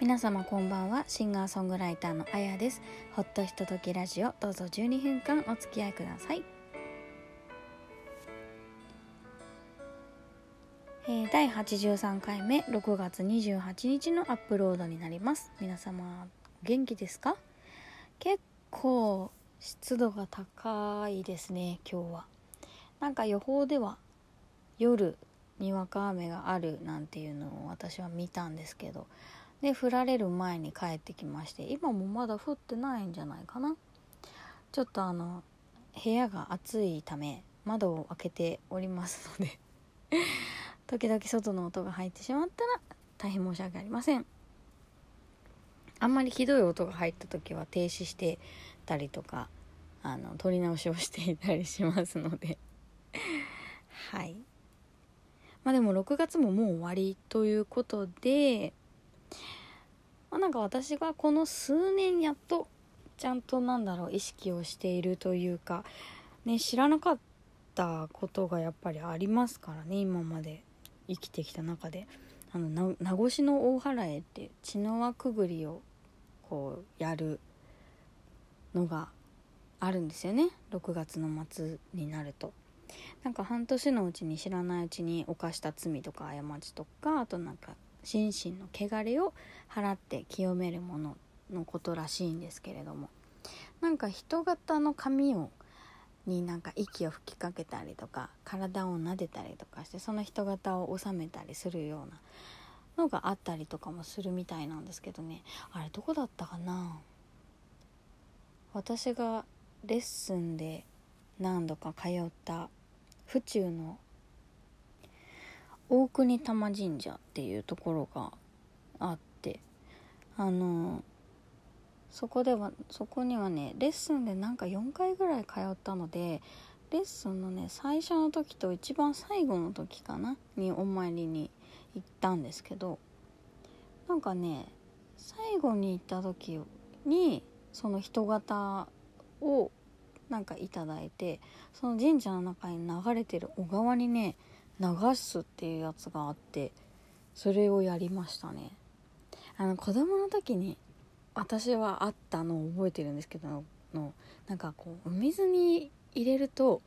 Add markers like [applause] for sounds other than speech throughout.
皆様こんばんは。シンガーソングライターのあやです。ほっとひとときラジオ。どうぞ12分間お付き合いください、えー、第83回目。6月28日のアップロードになります。皆様元気ですか？結構湿度が高いですね今日は。なんか予報では夜にわか雨があるなんていうのを私は見たんですけど。で降られる前に帰ってきまして今もまだ降ってないんじゃないかな。ちょっとあの部屋が暑いため窓を開けておりますので [laughs] 時々外の音が入ってしまったら大変申し訳ありません。あんまりひどい音が入った時は停止してたりとかあの撮り直しをしていたりしますので。はい。まあでも6月ももう終わりということでまあ、なんか私がこの数年やっとちゃんとなんだろう意識をしているというかね知らなかったことがやっぱりありますからね今まで生きてきた中であの名護市の大原へって血の輪くぐりをこうやるのがあるんですよね6月の末になると。なんか半年のうちに知らないうちに犯した罪とか過ちとかあとなんか心身の汚れを払って清めるもののことらしいんですけれども。なんか人型の髪をになんか息を吹きかけたりとか体を撫でたりとかしてその人型を収めたりするようなのがあったりとかもするみたいなんですけどね。あれどこだったかな？私がレッスンで何度か通った府中の大国玉神社っていうところがあってあのそこではそこにはねレッスンでなんか4回ぐらい通ったのでレッスンのね最初の時と一番最後の時かなにお参りに行ったんですけどなんかね最後に行った時にその人型をなんかいただいてその神社の中に流れてる小川にね流すっていうやつがあってそれをやりましたね。あの子供の時に私はあったのを覚えてるんですけどのなんかこうお水に入れると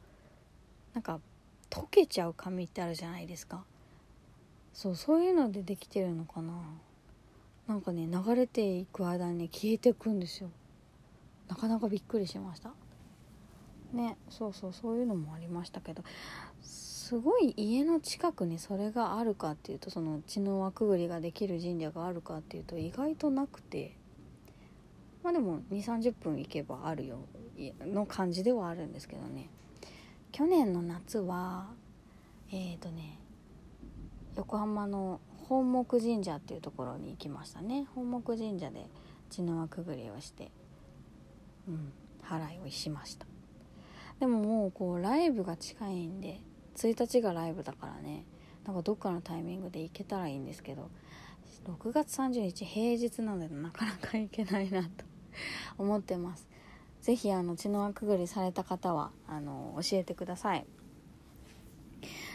なんか溶けちゃう紙ってあるじゃないですか。そうそういうのでできてるのかな。なんかね流れていく間にね消えてくんですよ。なかなかびっくりしました。ねそうそうそういうのもありましたけど。すごい家の近くにそれがあるかっていうとその血の輪くぐりができる神社があるかっていうと意外となくて。まあでも2 3 0分行けばあるよの感じではあるんですけどね。去年の夏はえっ、ー、とね横浜の本木神社っていうところに行きましたね。本木神社で血の輪くぐりをしてうん払いをしました。でももうこうライブが近いんで1日がライブだからね。なんかどっかのタイミングで行けたらいいんですけど。6月30日平日なのでなかなか行けないなと。[laughs] 思ってます。是非あの血の輪くぐりされた方はあの教えてください。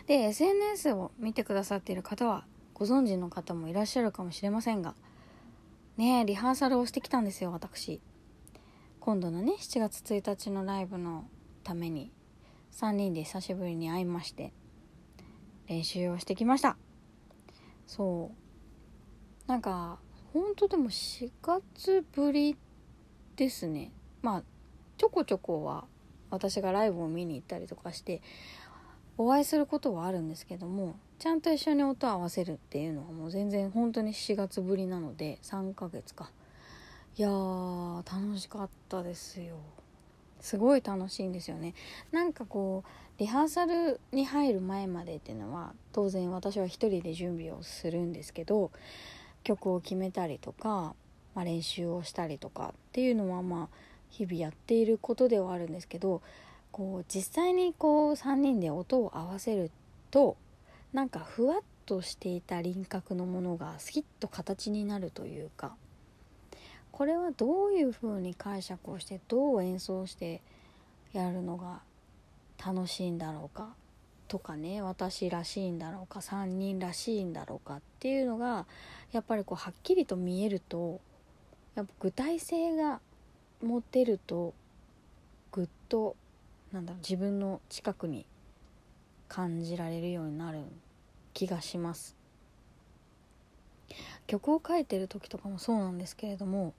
で SNS を見てくださっている方はご存知の方もいらっしゃるかもしれませんがねリハーサルをしてきたんですよ私。今度のね7月1日のライブのために。3人で久しぶりに会いまして練習をしてきました。そう。なんかほんとでも4月ぶりですね。まあちょこちょこは私がライブを見に行ったりとかしてお会いすることはあるんですけどもちゃんと一緒に音を合わせるっていうのはもう全然本当に4月ぶりなので3ヶ月か。いやー楽しかったですよ。すごい楽しいんですよね。なんかこうリハーサルに入る前までっていうのは当然私は一人で準備をするんですけど曲を決めたりとか、まあ、練習をしたりとかっていうのはまあ日々やっていることではあるんですけどこう実際にこう3人で音を合わせるとなんかふわっとしていた輪郭のものがスキッと形になるというかこれはどういう風に解釈をしてどう演奏してやるのが楽しいんだろうかとかね私らしいんだろうか3人らしいんだろうかっていうのがやっぱりこうはっきりと見えるとやっぱ具体性が持てるとぐっとなんだろう自分の近くに感じられるようになる気がします。曲を書いてる時とかもそうなんですけれども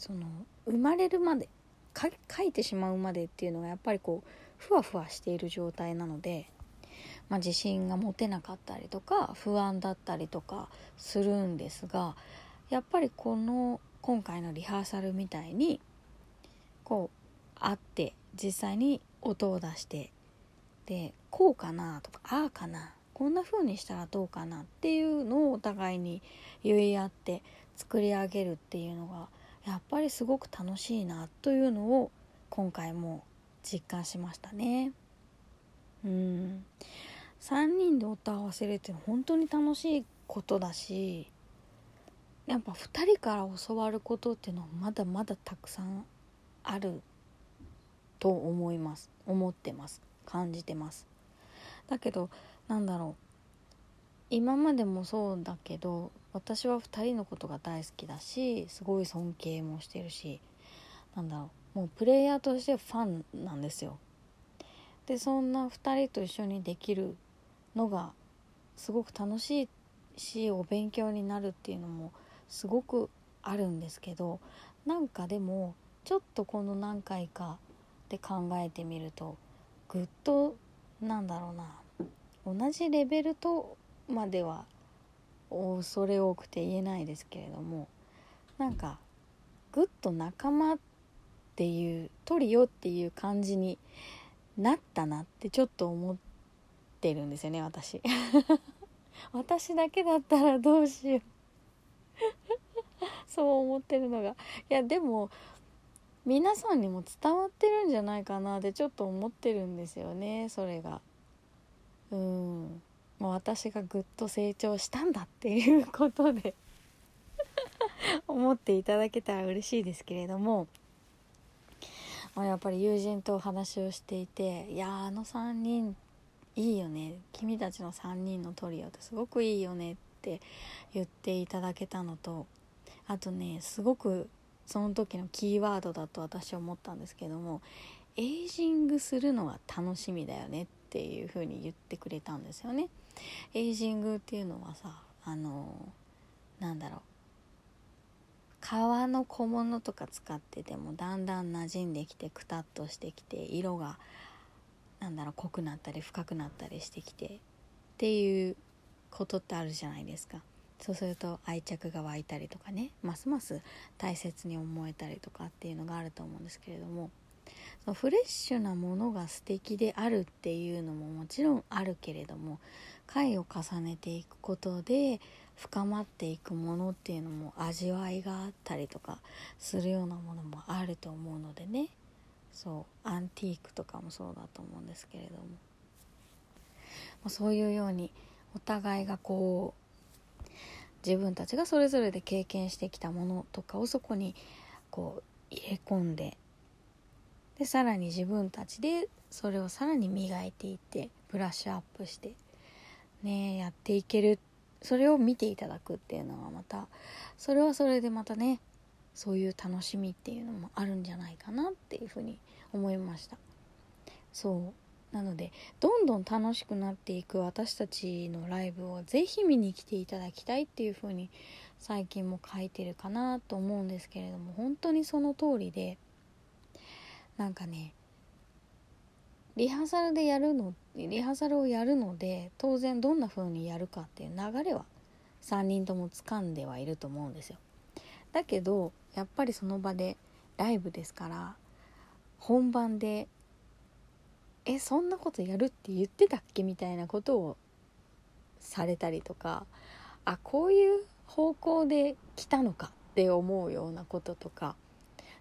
その生まれるまで書いてしまうまでっていうのがやっぱりこうふわふわしている状態なので、まあ、自信が持てなかったりとか不安だったりとかするんですがやっぱりこの今回のリハーサルみたいにこう会って実際に音を出してでこうかなとかああかなこんな風にしたらどうかなっていうのをお互いに言い合って作り上げるっていうのがやっぱりすごく楽しいなというのを今回も実感しましたね。うん。3人で音合わせるって本当に楽しいことだしやっぱ2人から教わることっていうのはまだまだたくさんあると思います。思ってます。感じてます。だけどなんだろう。今までもそうだけど私は2人のことが大好きだしすごい尊敬もしてるしなんだろうもうプレイヤーとしてファンなんですよ。でそんな2人と一緒にできるのがすごく楽しいしお勉強になるっていうのもすごくあるんですけどなんかでもちょっとこの何回かで考えてみるとぐっとなんだろうな同じレベルとまでは恐れ多くて言えないですけれどもなんかぐっと仲間っていうトリオっていう感じになったなってちょっと思ってるんですよね私。[laughs] 私だけだったらどうしよう。[laughs] そう思ってるのが。いやでも皆さんにも伝わってるんじゃないかなってちょっと思ってるんですよねそれが。うん。もう私がぐっと成長したんだっていうことで [laughs] 思っていただけたら嬉しいですけれども、まあ、やっぱり友人とお話をしていて「いやあの3人いいよね。君たちの3人のトリオってすごくいいよね」って言っていただけたのとあとねすごくその時のキーワードだと私は思ったんですけどもエイジングするのは楽しみだよねっていう風に言ってくれたんですよね。エイジングっていうのはさあのなんだろう革の小物とか使っててもだんだん馴染んできてくたっとしてきて色がなんだろう濃くなったり深くなったりしてきてっていうことってあるじゃないですかそうすると愛着が湧いたりとかねますます大切に思えたりとかっていうのがあると思うんですけれどもそのフレッシュなものが素敵であるっていうのももちろんあるけれども回を重ねていくことで深まっていくものっていうのも味わいがあったりとかするようなものもあると思うのでね。そうアンティークとかもそうだと思うんですけれども、ま、そういうようにお互いがこう自分たちがそれぞれで経験してきたものとかをそこにこう入れ込んででさらに自分たちでそれをさらに磨いていってブラッシュアップしてねやっていけるそれを見ていただくっていうのはまたそれはそれでまたねそういう楽しみっていうのもあるんじゃないかなっていうふうに思いました。そう。なのでどんどん楽しくなっていく私たちのライブをぜひ見に来ていただきたいっていうふうに最近も書いてるかなと思うんですけれども本当にその通りでなんかねリハーサルでやるのリハーサルをやるので当然どんな風にやるかっていう流れは3人とも掴んではいると思うんですよだけどやっぱりその場でライブですから本番で「えそんなことやるって言ってたっけ?」みたいなことをされたりとかあこういう方向で来たのかって思うようなこととか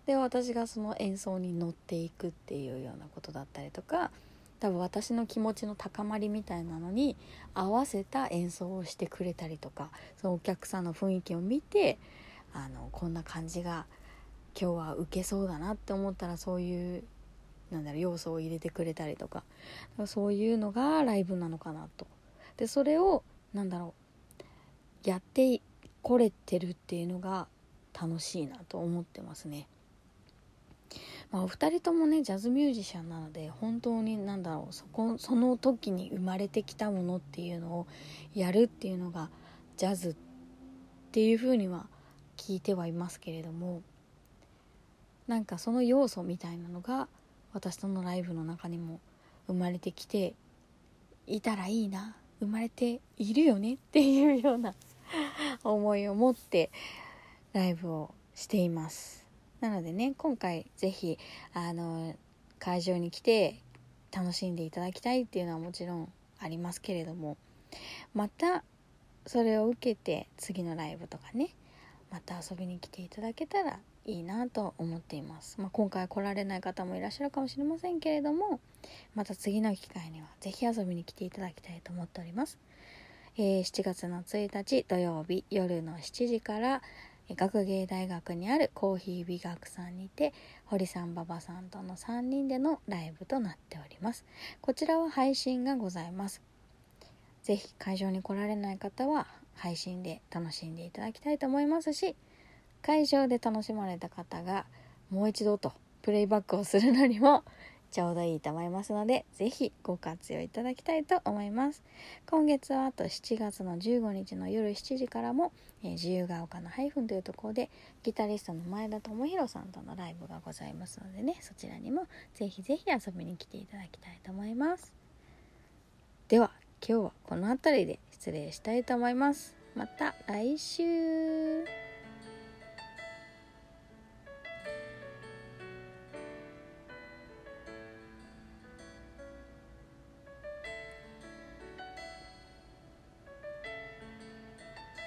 で私がその演奏に乗っていくっていうようなことだったりとか多分私の気持ちの高まりみたいなのに合わせた演奏をしてくれたりとかそのお客さんの雰囲気を見てあのこんな感じが今日は受けそうだなって思ったらそういうなんだろう要素を入れてくれたりとかそういうのがライブなのかなとでそれをなんだろうやってこれてるっていうのが楽しいなと思ってますね。まあ、お二人ともねジャズミュージシャンなので本当に何だろうそこその時に生まれてきたものっていうのをやるっていうのがジャズっていうふうには聞いてはいますけれどもなんかその要素みたいなのが私とのライブの中にも生まれてきていたらいいな生まれているよねっていうような思いを持ってライブをしています。なのでね今回是非あの会場に来て楽しんでいただきたいっていうのはもちろんありますけれどもまたそれを受けて次のライブとかねまた遊びに来ていただけたらいいなと思っています、まあ、今回来られない方もいらっしゃるかもしれませんけれどもまた次の機会には是非遊びに来ていただきたいと思っております、えー、7月の1日土曜日夜の7時から学芸大学にあるコーヒー美学さんにて堀さん馬場さんとの3人でのライブとなっております。こちらは配信がございます。是非会場に来られない方は配信で楽しんでいただきたいと思いますし会場で楽しまれた方がもう一度とプレイバックをするのにもちょうどいいと思いますので是非ご活用いただきたいと思います。今月はあと7月の15日の夜7時からも、えー、自由が丘のハイフンというところでギタリストの前田智弘さんとのライブがございますのでねそちらにも是非是非遊びに来ていただきたいと思います。では今日はこの辺りで失礼したいと思います。また来週。